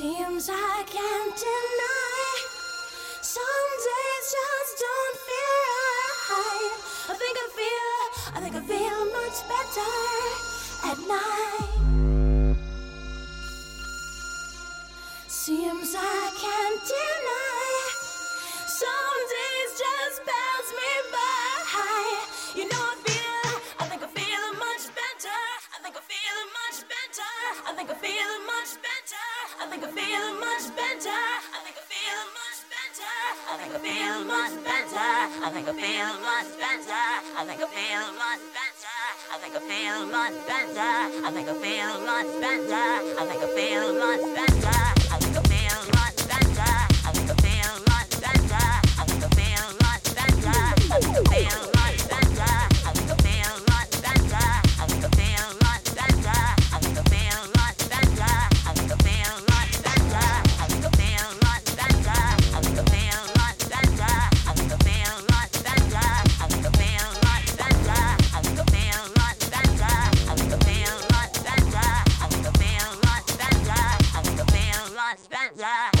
Seems I can't deny. Some days just don't feel right. I think I feel, I think I feel much better at night. Seems I can't deny. Some days just pass me by. You know I feel, I think I feel much better. I think I feel much better. I think I feel much better. I think I feel much better. I think I feel much better. I think I feel much better. I think I feel much better. I think I feel much better. I think I feel much better. I think I feel much better. I think I feel much better. yeah.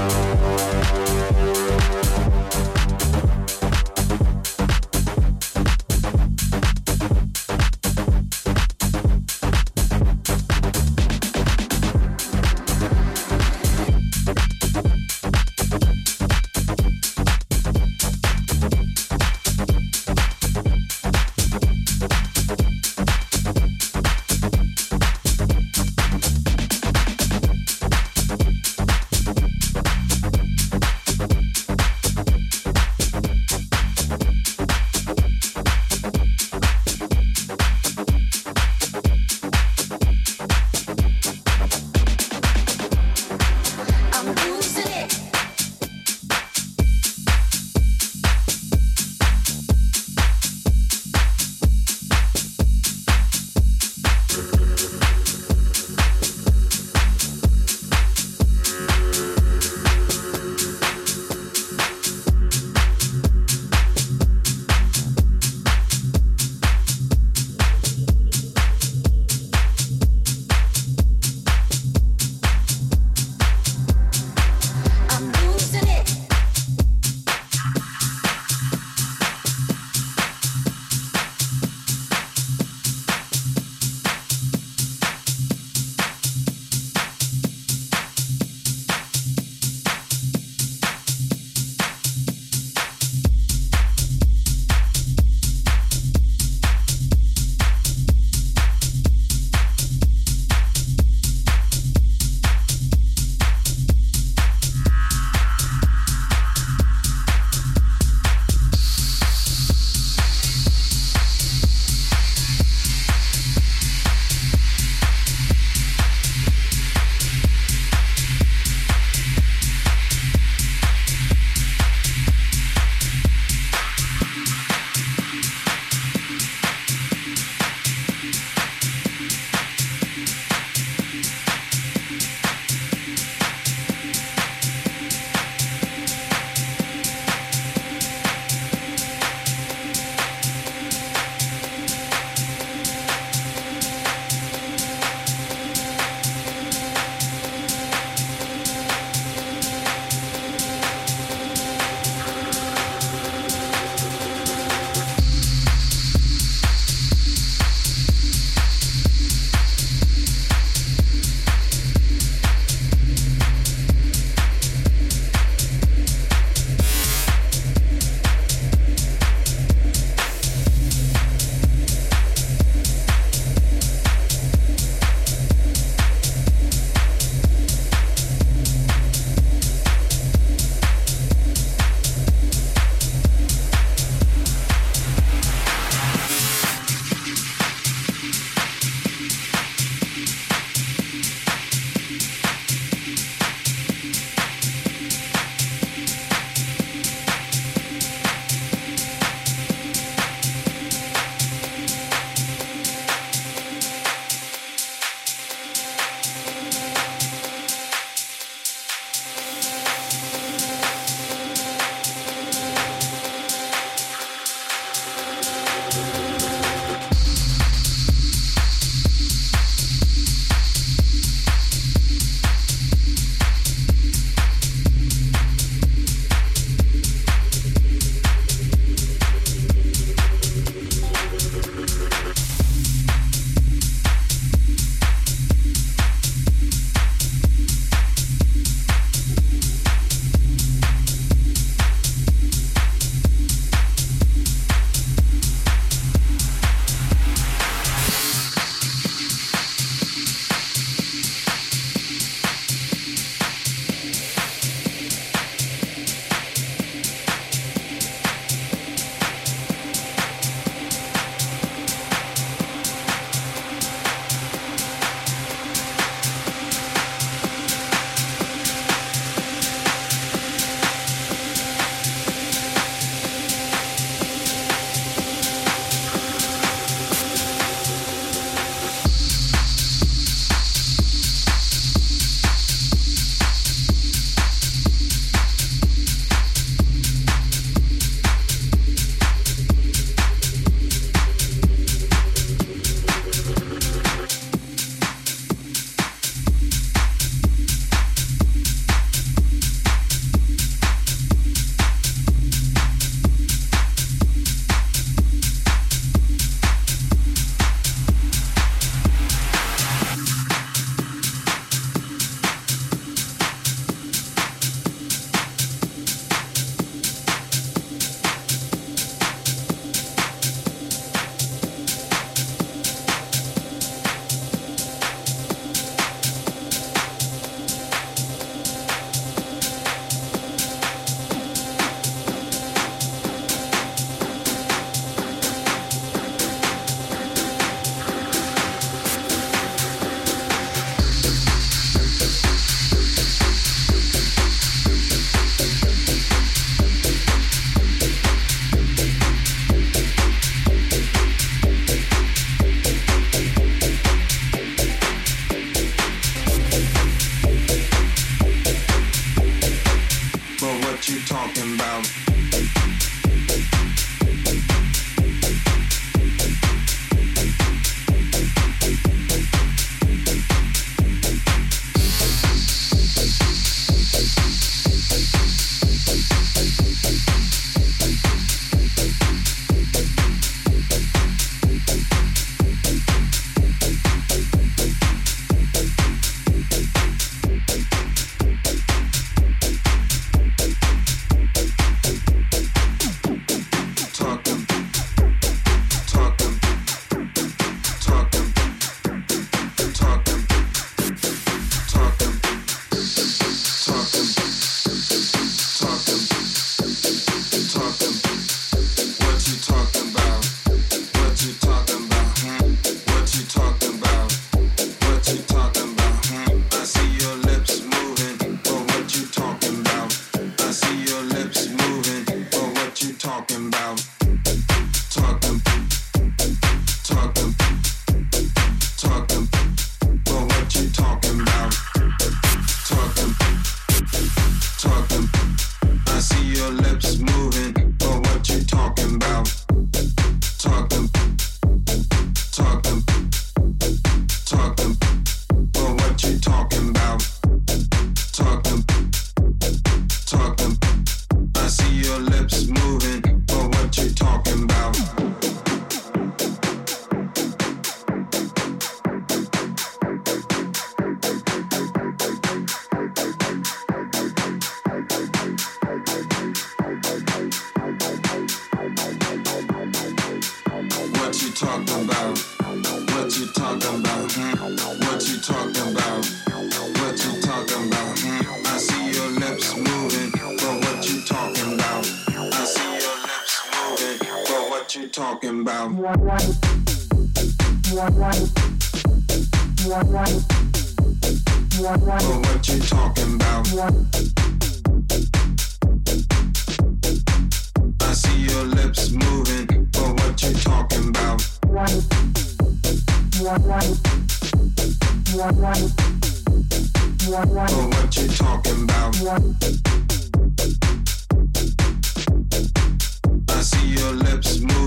you you talking about. Well, what you talking about? I see your lips moving, but what you talking about? Well, what you talking about? I see your lips move.